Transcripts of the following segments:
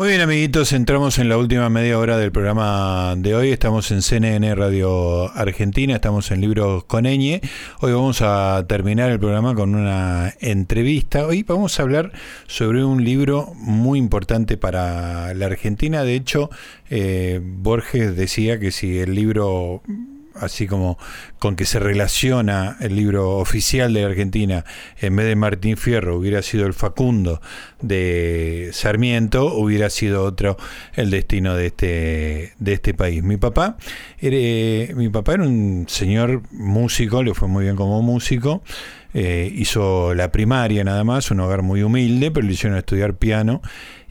Muy bien, amiguitos, entramos en la última media hora del programa de hoy. Estamos en CNN Radio Argentina, estamos en Libros con Hoy vamos a terminar el programa con una entrevista. Hoy vamos a hablar sobre un libro muy importante para la Argentina. De hecho, eh, Borges decía que si el libro así como con que se relaciona el libro oficial de Argentina, en vez de Martín Fierro hubiera sido el Facundo de Sarmiento, hubiera sido otro el destino de este, de este país. Mi papá, era, mi papá era un señor músico, le fue muy bien como músico, eh, hizo la primaria nada más, un hogar muy humilde, pero le hicieron estudiar piano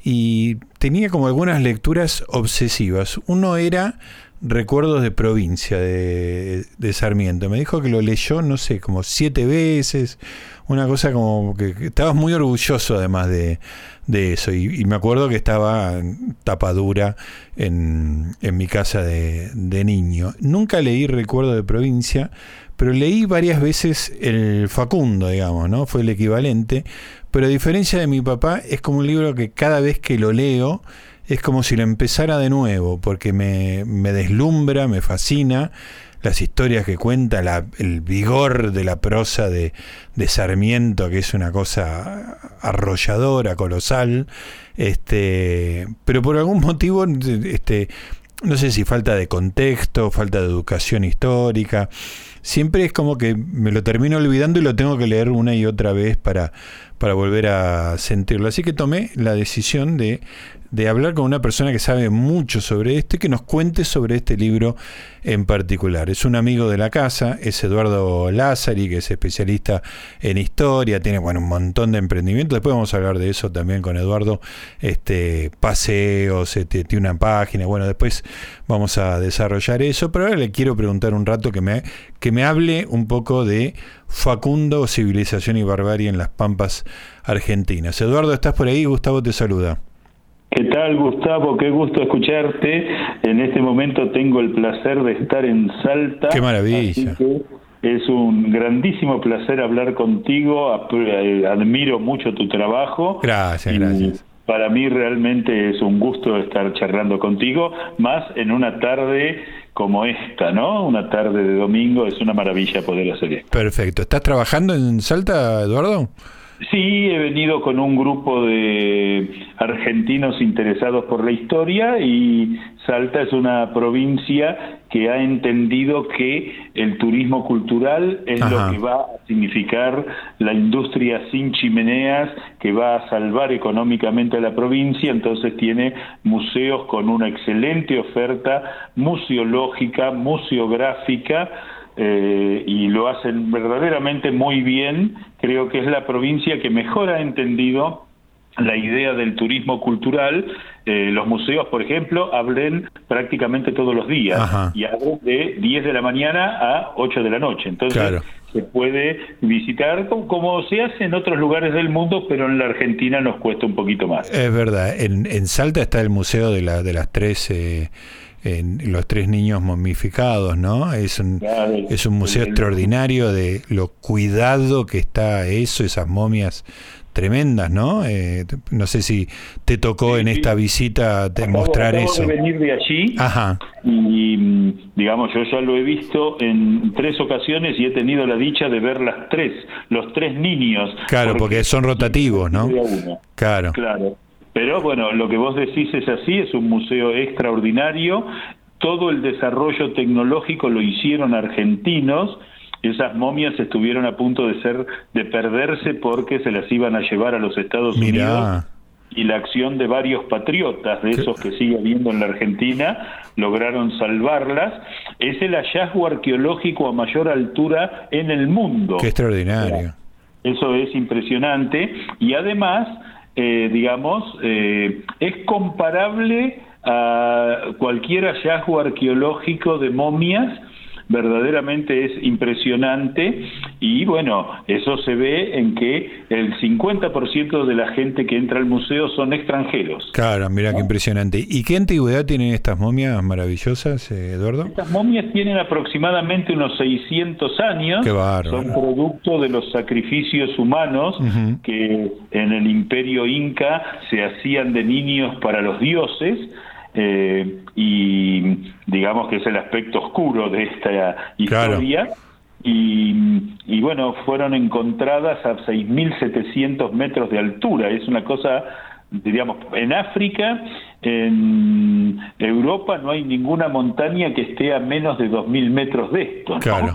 y tenía como algunas lecturas obsesivas. Uno era Recuerdos de provincia de, Sarmiento. Me dijo que lo leyó, no sé, como siete veces, una cosa como que, estabas muy orgulloso además de, eso. Y, me acuerdo que estaba tapadura en, en mi casa de, de, niño. Nunca leí Recuerdos de provincia, pero leí varias veces el Facundo, digamos, ¿no? Fue el equivalente. Pero a diferencia de mi papá, es como un libro que cada vez que lo leo, es como si lo empezara de nuevo, porque me, deslumbra, me fascina las historias que cuenta, el vigor de la prosa de, de, Sarmiento, que es una cosa arrolladora, colosal, este, pero por algún motivo, este, no sé si falta de contexto, falta de educación histórica, siempre es como que me lo termino olvidando y lo tengo que leer una y otra vez para, para volver a sentirlo. Así que tomé la decisión de de hablar con una persona que sabe mucho sobre esto y que nos cuente sobre este libro en particular. Es un amigo de la casa, es Eduardo Lázari, que es especialista en historia, tiene bueno, un montón de emprendimientos. Después vamos a hablar de eso también con Eduardo. Este, paseos, este, tiene una página. Bueno, después vamos a desarrollar eso. Pero ahora le quiero preguntar un rato que me, que me hable un poco de Facundo, Civilización y Barbarie en las Pampas Argentinas. Eduardo, ¿estás por ahí? Gustavo te saluda. ¿Qué tal, Gustavo? Qué gusto escucharte. En este momento tengo el placer de estar en Salta. ¡Qué maravilla! es un grandísimo placer hablar contigo. Eh, admiro mucho tu trabajo. Gracias, gracias. Para mí realmente es un gusto estar charlando contigo, más en una tarde como esta, ¿no? Una tarde de domingo, es una maravilla poder hacer esto. Perfecto. ¿Estás trabajando en Salta, Eduardo? Sí, he venido con un grupo de argentinos interesados por la historia y Salta es una provincia que ha entendido que el turismo cultural es lo que va a significar la industria sin chimeneas, que va a salvar económicamente a la provincia, entonces tiene museos con una excelente oferta museológica, museográfica, eh, y lo hacen verdaderamente muy bien. Creo que es la provincia que mejor ha entendido la idea del turismo cultural. Eh, los museos, por ejemplo, abren prácticamente todos los días y abren de 10 de la mañana a 8 de la noche. Entonces se puede visitar como, se hace en otros lugares del mundo, pero en la Argentina nos cuesta un poquito más. Es verdad. En, en Salta está el Museo de, la, de las Tres... Eh en los tres niños momificados, ¿no? Es un, es un museo extraordinario de lo cuidado que está eso, esas momias tremendas, ¿no? Eh, no sé si te tocó en esta visita demostrar eso. De venir de allí Ajá. y digamos yo ya lo he visto en tres ocasiones y he tenido la dicha de ver las tres, los tres niños. Claro, porque, son rotativos, ¿no? Claro. Claro. Pero bueno, lo que vos decís es así, es un museo extraordinario, todo el desarrollo tecnológico lo hicieron argentinos, esas momias estuvieron a punto de ser de perderse porque se las iban a llevar a los Estados Unidos. Y la acción de varios patriotas de esos que sigue habiendo en la Argentina lograron salvarlas. Es el hallazgo arqueológico a mayor altura en el mundo. Qué extraordinario. Eso es impresionante. Y además eh, digamos, eh, es comparable a cualquier hallazgo arqueológico de momias verdaderamente es impresionante y bueno, eso se ve en que el 50% de la gente que entra al museo son extranjeros. Claro, mira qué impresionante. ¿Y qué antigüedad tienen estas momias maravillosas, eh, Eduardo? Estas momias tienen aproximadamente unos 600 años. Qué Son producto de los sacrificios humanos que en el imperio inca se hacían de niños para los dioses eh, y digamos que es el aspecto oscuro de esta historia. Y, bueno, fueron encontradas a 6.700 metros de altura. Es una cosa, diríamos, en África, en Europa no hay ninguna montaña que esté a menos de 2.000 metros de esto. Claro,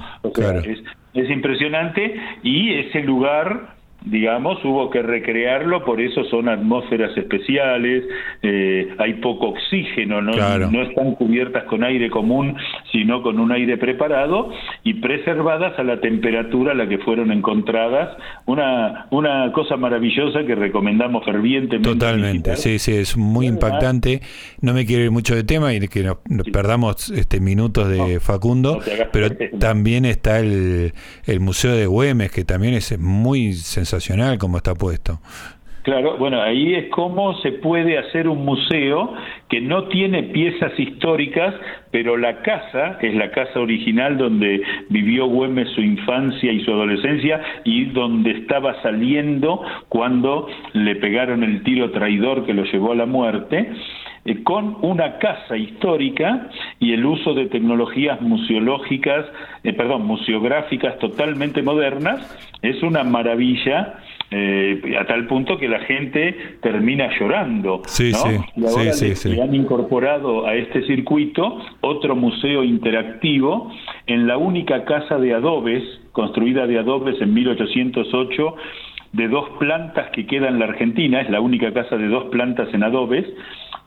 es impresionante y ese lugar digamos, hubo que recrearlo, por eso son atmósferas especiales, eh, hay poco oxígeno, ¿no? no están cubiertas con aire común, sino con un aire preparado y preservadas a la temperatura a la que fueron encontradas. Una, una cosa maravillosa que recomendamos fervientemente. Totalmente, sí, sí, es muy impactante. No me quiero ir mucho de tema y que nos, perdamos este minutos de Facundo, pero también está el, el Museo de Güemes, que también es muy sensacional como está puesto. Claro, bueno, ahí es cómo se puede hacer un museo que no tiene piezas históricas, pero la casa, es la casa original donde vivió Güemes su infancia y su adolescencia y donde estaba saliendo cuando le pegaron el tiro traidor que lo llevó a la muerte, eh, con una casa histórica y el uso de tecnologías museológicas, eh, perdón, museográficas totalmente modernas, es una maravilla eh, a tal punto que la gente termina llorando. Sí, sí, y ahora le, han incorporado a este circuito otro museo interactivo en la única casa de adobes, construida de adobes en 1808, de dos plantas que queda en la Argentina, es la única casa de dos plantas en adobes,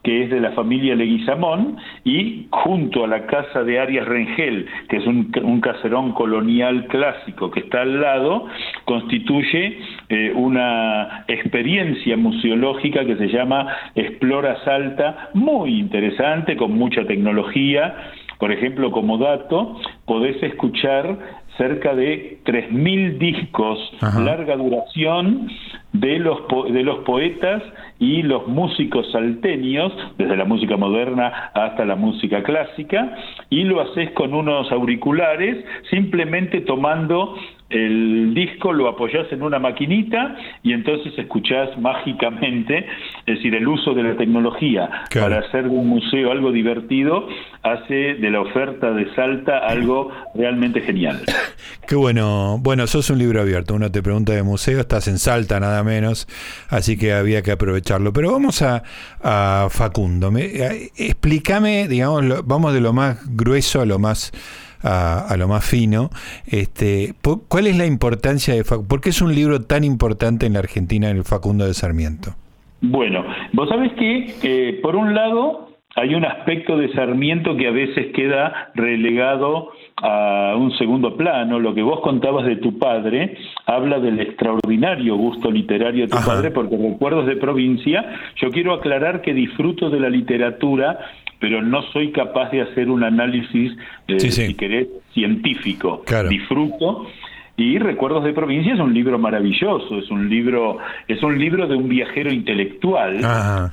que es de la familia Leguizamón, y junto a la casa de Arias Rengel, que es un, caserón colonial clásico que está al lado, constituye eh, una experiencia museológica que se llama Explora Salta, muy interesante, con mucha tecnología. Por ejemplo, como dato, podés escuchar cerca de 3.000 discos, larga duración, de los, de los poetas y los músicos salteños, desde la música moderna hasta la música clásica, y lo haces con unos auriculares, simplemente tomando el disco lo apoyás en una maquinita y entonces escuchás mágicamente, es decir, el uso de la tecnología para hacer de un museo algo divertido hace de la oferta de Salta algo realmente genial. Qué bueno, bueno, sos un libro abierto, uno te pregunta de museo, estás en Salta nada menos, así que había que aprovecharlo. Pero vamos a, Facundo, Me, explícame, digamos, vamos de lo más grueso a lo más a, lo más fino. Este, ¿Cuál es la importancia de Facundo? ¿Por qué es un libro tan importante en la Argentina, en el Facundo de Sarmiento? Bueno, vos sabés que, eh, por un lado, hay un aspecto de Sarmiento que a veces queda relegado a un segundo plano. Lo que vos contabas de tu padre habla del extraordinario gusto literario de tu padre, porque recuerdos de provincia, yo quiero aclarar que disfruto de la literatura pero no soy capaz de hacer un análisis, eh, si querés, científico. Disfruto. Y Recuerdos de Provincia es un libro maravilloso, es un libro, es un libro de un viajero intelectual,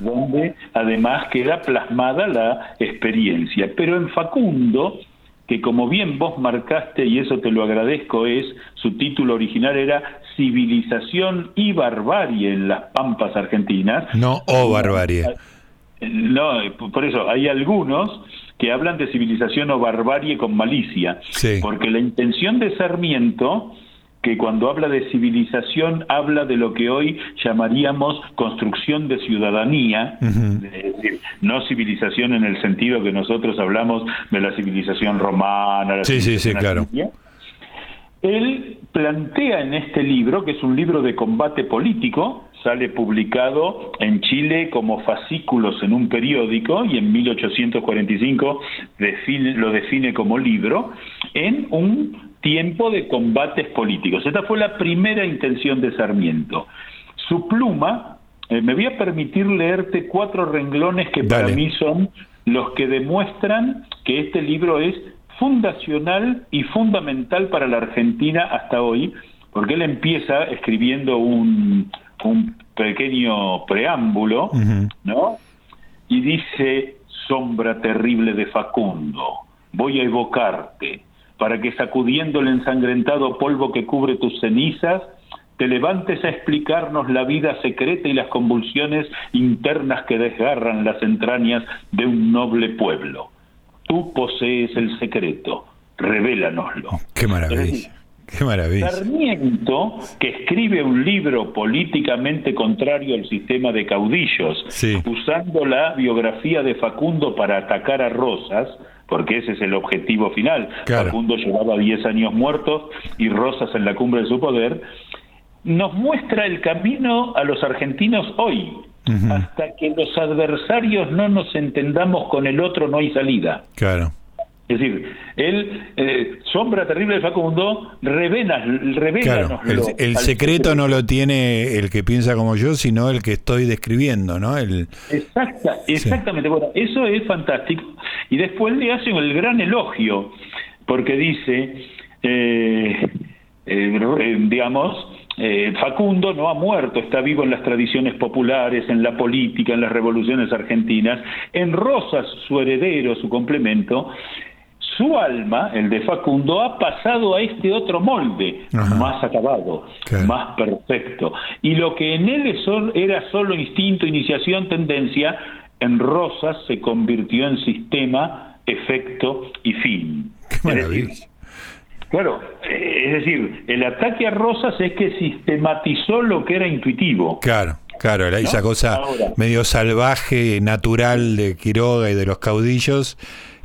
donde además queda plasmada la experiencia. Pero en Facundo, que como bien vos marcaste, y eso te lo agradezco, es, su título original era Civilización y Barbarie en las Pampas Argentinas. No, o Barbarie. No, por eso hay algunos que hablan de civilización o barbarie con malicia, porque la intención de Sarmiento que cuando habla de civilización habla de lo que hoy llamaríamos construcción de ciudadanía, es decir, no civilización en el sentido que nosotros hablamos de la civilización romana. sí, sí, sí, claro. Él plantea en este libro, que es un libro de combate político, sale publicado en Chile como fascículos en un periódico y en 1845 lo define como libro, en un tiempo de combates políticos. Esta fue la primera intención de Sarmiento. Su pluma, eh, me voy a permitir leerte cuatro renglones que para mí son los que demuestran que este libro es fundacional y fundamental para la Argentina hasta hoy, porque él empieza escribiendo un, un pequeño preámbulo, ¿no? Y dice, sombra terrible de Facundo, voy a evocarte, para que sacudiendo el ensangrentado polvo que cubre tus cenizas, te levantes a explicarnos la vida secreta y las convulsiones internas que desgarran las entrañas de un noble pueblo. Tú posees el secreto, revélanoslo. Qué maravilla. Qué maravilla. Sarmiento, que escribe un libro políticamente contrario al sistema de caudillos, usando la biografía de Facundo para atacar a Rosas, porque ese es el objetivo final. Facundo llevaba 10 años muertos y Rosas en la cumbre de su poder, nos muestra el camino a los argentinos hoy. Hasta que los adversarios no nos entendamos con el otro, no hay salida. Claro. Es decir, él, eh, sombra terrible de Facundo, revela, claro, el, secreto no lo tiene el que piensa como yo, sino el que estoy describiendo, ¿no? El... Exacta, exactamente. Bueno, eso es fantástico. Y después le hacen el gran elogio, porque dice, eh, eh, digamos, Facundo no ha muerto, está vivo en las tradiciones populares, en la política, en las revoluciones argentinas. En Rosas, su heredero, su complemento, su alma, el de Facundo, ha pasado a este otro molde, más acabado, más perfecto. Y lo que en él era solo instinto, iniciación, tendencia, en Rosas se convirtió en sistema, efecto y fin. Qué maravilla. Claro, es decir, el ataque a Rosas es que sistematizó lo que era intuitivo. Claro. Claro, esa cosa medio salvaje, natural de Quiroga y de los caudillos,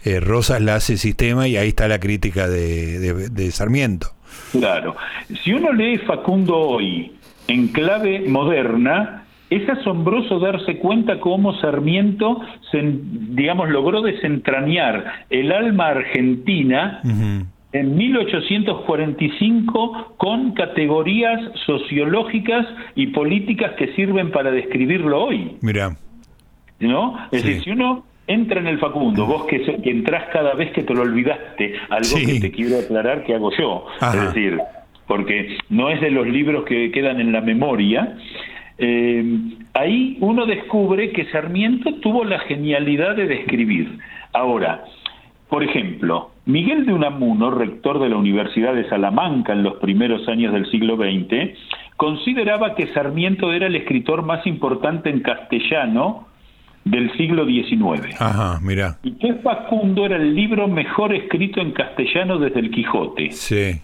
eh, Rosas la hace sistema y ahí está la crítica de, Sarmiento. Claro. Si uno lee Facundo hoy en clave moderna, es asombroso darse cuenta cómo Sarmiento, digamos, logró desentrañar el alma argentina en 1845 con categorías sociológicas y políticas que sirven para describirlo hoy. Mira. ¿No? Es decir, si uno entra en el Facundo, vos que, que entrás cada vez que te lo olvidaste, algo que te quiero aclarar que hago yo, es decir, porque no es de los libros que quedan en la memoria, eh, ahí uno descubre que Sarmiento tuvo la genialidad de describir. Ahora, por ejemplo, Miguel de Unamuno, rector de la Universidad de Salamanca en los primeros años del siglo XX, consideraba que Sarmiento era el escritor más importante en castellano del siglo XIX. Ajá, mira. Y que Facundo era el libro mejor escrito en castellano desde el Quijote. Sí.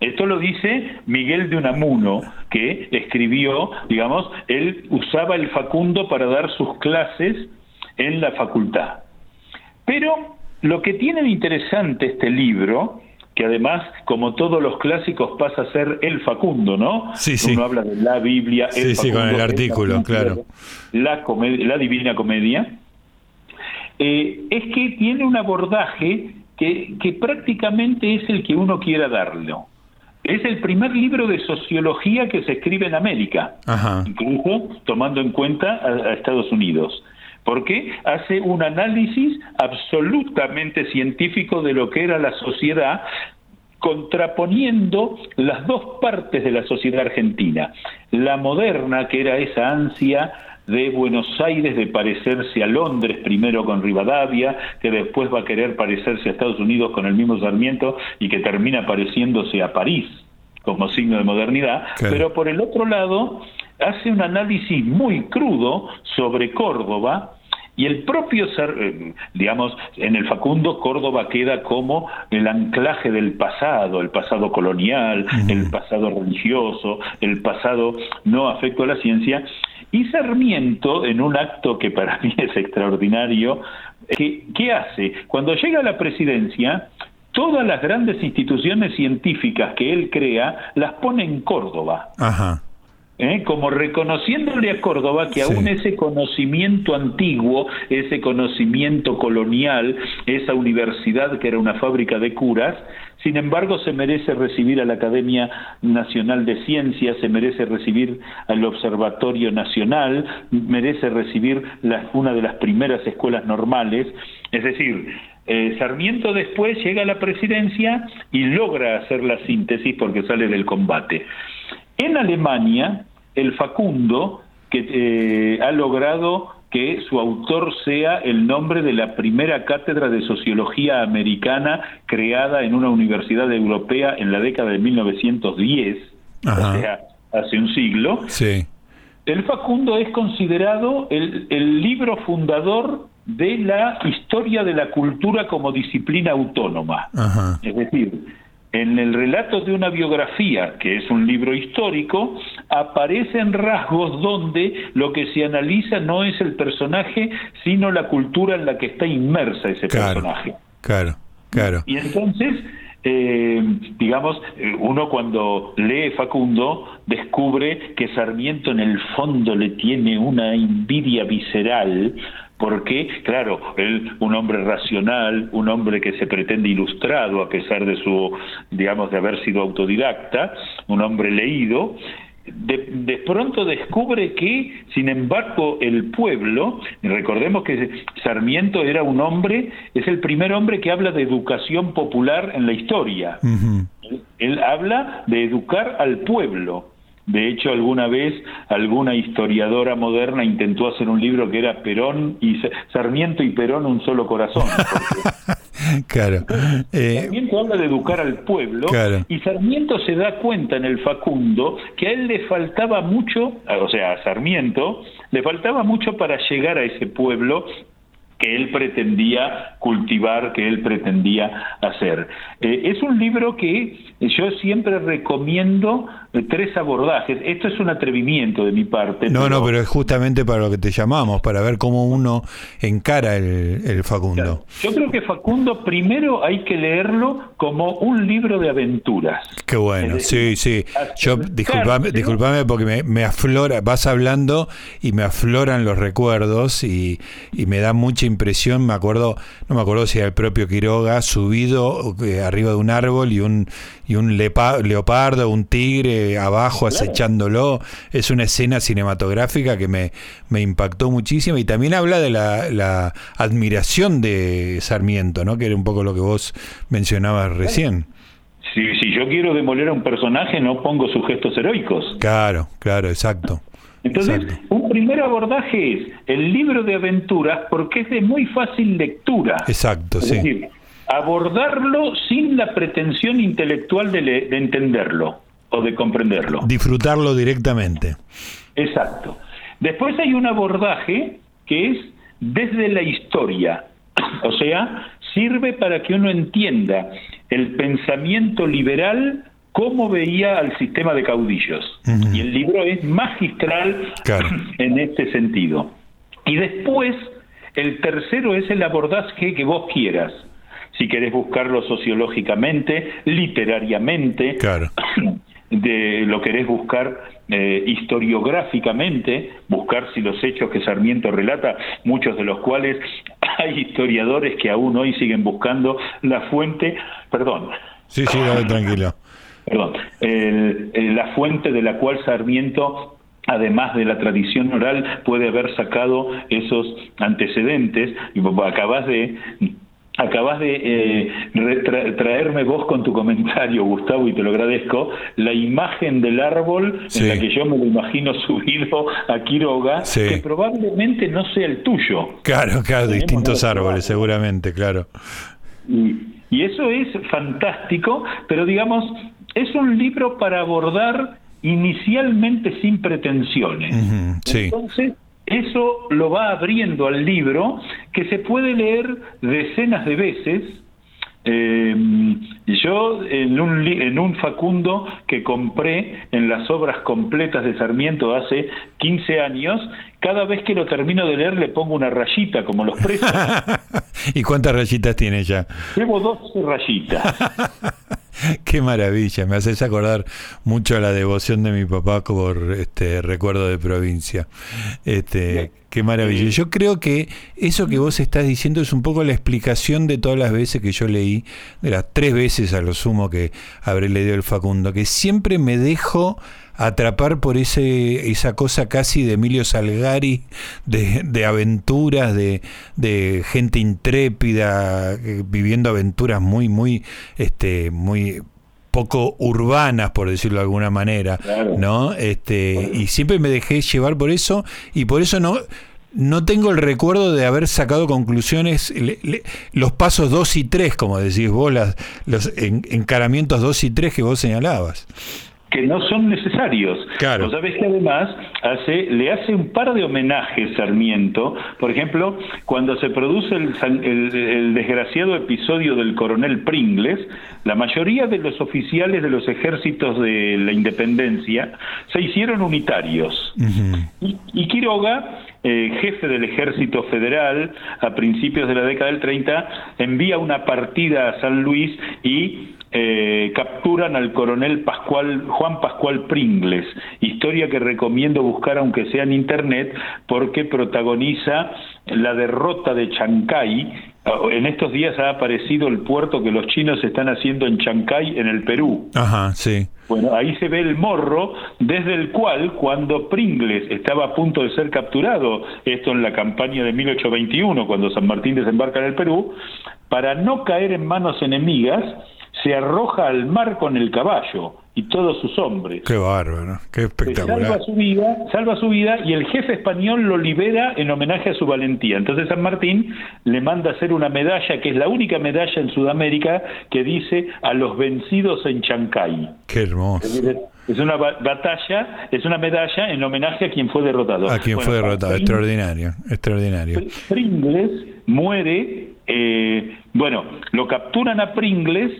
Esto lo dice Miguel de Unamuno, que escribió, digamos, él usaba el Facundo para dar sus clases en la facultad. Pero lo que tiene de interesante este libro que además, como todos los clásicos, pasa a ser el Facundo, ¿no? Sí, sí. Uno habla de la Biblia, el sí, con el artículo, claro. La, la Divina Comedia. Eh, es que tiene un abordaje que, que prácticamente es el que uno quiera darlo. Es el primer libro de sociología que se escribe en América, incluso tomando en cuenta a Estados Unidos porque hace un análisis absolutamente científico de lo que era la sociedad contraponiendo las dos partes de la sociedad argentina, la moderna, que era esa ansia de Buenos Aires de parecerse a Londres, primero con Rivadavia, que después va a querer parecerse a Estados Unidos con el mismo Sarmiento y que termina pareciéndose a París como signo de modernidad, pero por el otro lado hace un análisis muy crudo sobre Córdoba, y el propio, eh, digamos, en el Facundo, Córdoba queda como el anclaje del pasado, el pasado colonial, el pasado religioso, el pasado no afecto a la ciencia. Y Sarmiento, en un acto que para mí es extraordinario, ¿qué, qué hace? Cuando llega a la presidencia, todas las grandes instituciones científicas que él crea las pone en Córdoba. Ajá. ¿Eh? como reconociéndole a Córdoba que aún ese conocimiento antiguo, ese conocimiento colonial, esa universidad que era una fábrica de curas, sin embargo se merece recibir a la Academia Nacional de Ciencias, se merece recibir al Observatorio Nacional, merece recibir una de las primeras escuelas normales, Es decir, eh, Sarmiento después llega a la presidencia y logra hacer la síntesis porque sale del combate. En Alemania, el Facundo, que eh, ha logrado que su autor sea el nombre de la primera cátedra de sociología americana creada en una universidad europea en la década de 1910, o sea, hace un siglo. Sí. El Facundo es considerado el, el libro fundador de la historia de la cultura como disciplina autónoma. Es decir, en el relato de una biografía, que es un libro histórico, aparecen rasgos donde lo que se analiza no es el personaje, sino la cultura en la que está inmersa ese personaje. Claro, claro. Y entonces, eh, digamos, eh, uno cuando lee Facundo descubre que Sarmiento en el fondo le tiene una envidia visceral porque, claro, él, un hombre racional, un hombre que se pretende ilustrado a pesar de su, digamos, de haber sido autodidacta, un hombre leído, de, pronto descubre que, sin embargo, el pueblo, recordemos que Sarmiento era un hombre, es el primer hombre que habla de educación popular en la historia. él, habla de educar al pueblo. De hecho, alguna vez alguna historiadora moderna intentó hacer un libro que era Perón y Sarmiento y Perón un solo corazón. claro. Eh, Sarmiento habla de educar al pueblo y Sarmiento se da cuenta en el Facundo que a él le faltaba mucho, o sea, a Sarmiento le faltaba mucho para llegar a ese pueblo que él pretendía cultivar, que él pretendía hacer. Eh, es un libro que yo siempre recomiendo tres abordajes. Esto es un atrevimiento de mi parte. No, no, pero es justamente para lo que te llamamos, para ver cómo uno encara el, Facundo. Yo creo que Facundo primero hay que leerlo como un libro de aventuras. Qué bueno, sí, sí. Yo, disculpame, disculpame porque me, me, aflora, vas hablando y me afloran los recuerdos y, y me da mucha impresión. Me acuerdo, no me acuerdo si era el propio Quiroga subido eh, arriba de un árbol y un, y un leopardo, un tigre abajo acechándolo. Es una escena cinematográfica que me, me impactó muchísimo y también habla de la, admiración de Sarmiento, ¿no? que era un poco lo que vos mencionabas recién. Si, si yo quiero demoler a un personaje, no pongo sus gestos heroicos. Claro, claro, exacto. Entonces, un primer abordaje es el libro de aventuras porque es de muy fácil lectura. Exacto, sí abordarlo sin la pretensión intelectual de, entenderlo o de comprenderlo. Disfrutarlo directamente. Exacto. Después hay un abordaje que es desde la historia, o sea, sirve para que uno entienda el pensamiento liberal cómo veía al sistema de caudillos. Y el libro es magistral en este sentido. Y después, el tercero es el abordaje que vos quieras si querés buscarlo sociológicamente, literariamente, de, lo querés buscar eh, historiográficamente, buscar si los hechos que Sarmiento relata, muchos de los cuales hay historiadores que aún hoy siguen buscando la fuente, perdón. Sí, sí, tranquilo. Perdón, la fuente de la cual Sarmiento además de la tradición oral, puede haber sacado esos antecedentes. Y acabas de Acabas de eh, traerme vos con tu comentario, Gustavo, y te lo agradezco, la imagen del árbol en la que yo me lo imagino subido a Quiroga, que probablemente no sea el tuyo. Claro, claro, distintos árboles, seguramente, claro. Y, y, eso es fantástico, pero digamos, es un libro para abordar inicialmente sin pretensiones. sí. Entonces, eso lo va abriendo al libro que se puede leer decenas de veces. Eh, yo en un, en un Facundo que compré en las obras completas de Sarmiento hace 15 años, cada vez que lo termino de leer le pongo una rayita como los presos. ¿Y cuántas rayitas tiene ya? Llevo dos rayitas. Qué maravilla, me haces acordar mucho a la devoción de mi papá por este recuerdo de provincia. Este, qué maravilla. Yo creo que eso que vos estás diciendo es un poco la explicación de todas las veces que yo leí, de las tres veces a lo sumo que habré leído el Facundo, que siempre me dejo atrapar por ese esa cosa casi de Emilio Salgari, de, de aventuras, de, de, gente intrépida, eh, viviendo aventuras muy, muy, este, muy poco urbanas, por decirlo de alguna manera, ¿no? Este, y siempre me dejé llevar por eso, y por eso no no tengo el recuerdo de haber sacado conclusiones, los pasos 2 y 3, como decís vos, los encaramientos 2 y 3 que vos señalabas que no son necesarios. Claro. Vos sabés que además hace, le hace un par de homenajes Sarmiento. Por ejemplo, cuando se produce el, el, desgraciado episodio del coronel Pringles, la mayoría de los oficiales de los ejércitos de la independencia se hicieron unitarios. y, y Quiroga eh, jefe del ejército federal a principios de la década del 30, envía una partida a San Luis y eh, capturan al coronel Pascual, Juan Pascual Pringles, historia que recomiendo buscar aunque sea en internet porque protagoniza la derrota de Chancay. En estos días ha aparecido el puerto que los chinos están haciendo en Chancay, en el Perú. Ajá, sí. Bueno, ahí se ve el morro desde el cual, cuando Pringles estaba a punto de ser capturado, esto en la campaña de 1821, cuando San Martín desembarca en el Perú, para no caer en manos enemigas, se arroja al mar con el caballo y todos sus hombres. Qué bárbaro, qué espectacular. Salva su vida, salva su vida y el jefe español lo libera en homenaje a su valentía. Entonces San Martín le manda hacer una medalla que es la única medalla en Sudamérica que dice a los vencidos en Chancay. Qué hermoso. Es una batalla, es una medalla en homenaje a quien fue derrotado. A quien fue derrotado, extraordinario, extraordinario. Pringles muere, eh, bueno, lo capturan a Pringles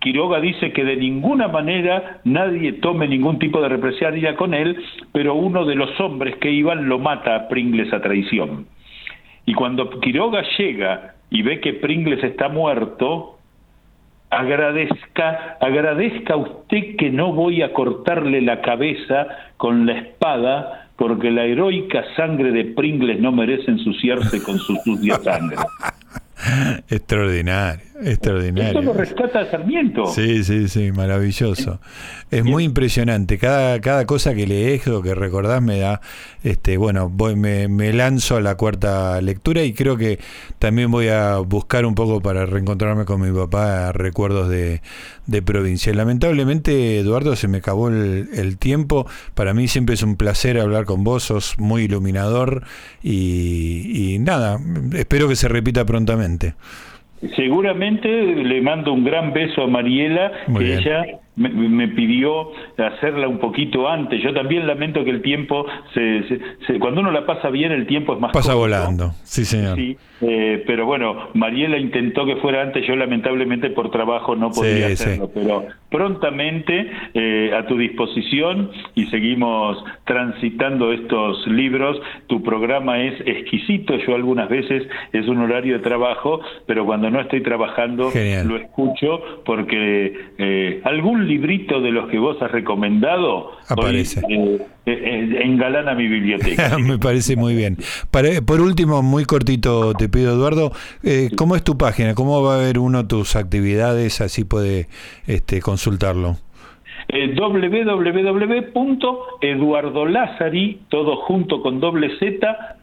Quiroga dice que de ninguna manera nadie tome ningún tipo de represalia con él, pero uno de los hombres que iban lo mata a Pringles a traición. Y cuando Quiroga llega y ve que Pringles está muerto, agradezca, agradezca usted que no voy a cortarle la cabeza con la espada, porque la heroica sangre de Pringles no merece ensuciarse con su sucia sangre. Extraordinario, extraordinario. Esto lo rescata Sarmiento. Sí, sí, sí, maravilloso. Es muy impresionante. Cada, cada cosa que lees o que recordás me da, este, bueno, voy, me, me, lanzo a la cuarta lectura y creo que también voy a buscar un poco para reencontrarme con mi papá recuerdos de, de provincia. Lamentablemente, Eduardo, se me acabó el, el, tiempo. Para mí siempre es un placer hablar con vos, sos muy iluminador y, y nada, espero que se repita prontamente. Seguramente le mando un gran beso a Mariela, que ella me, pidió hacerla un poquito antes. Yo también lamento que el tiempo, se, cuando uno la pasa bien, el tiempo es más Pasa volando, sí señor. Sí, eh, pero bueno, Mariela intentó que fuera antes, yo lamentablemente por trabajo no podía hacerlo, pero prontamente eh, a tu disposición y seguimos transitando estos libros. Tu programa es exquisito, yo algunas veces es un horario de trabajo, pero cuando no estoy trabajando lo escucho porque eh, algún librito de los que vos has recomendado aparece. Eh, eh, engalana mi biblioteca. Me parece muy bien. por último, muy cortito te pido, Eduardo, eh, ¿cómo es tu página? ¿Cómo va a ver uno tus actividades? Así puede este, consultarlo. Eh, www.eduardolazari, todo junto con doble z,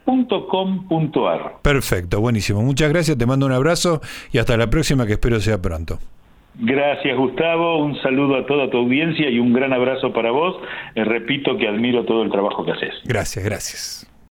Perfecto, buenísimo. Muchas gracias, te mando un abrazo y hasta la próxima que espero sea pronto. Gracias Gustavo, un saludo a toda tu audiencia y un gran abrazo para vos. Eh, repito que admiro todo el trabajo que haces. Gracias, gracias.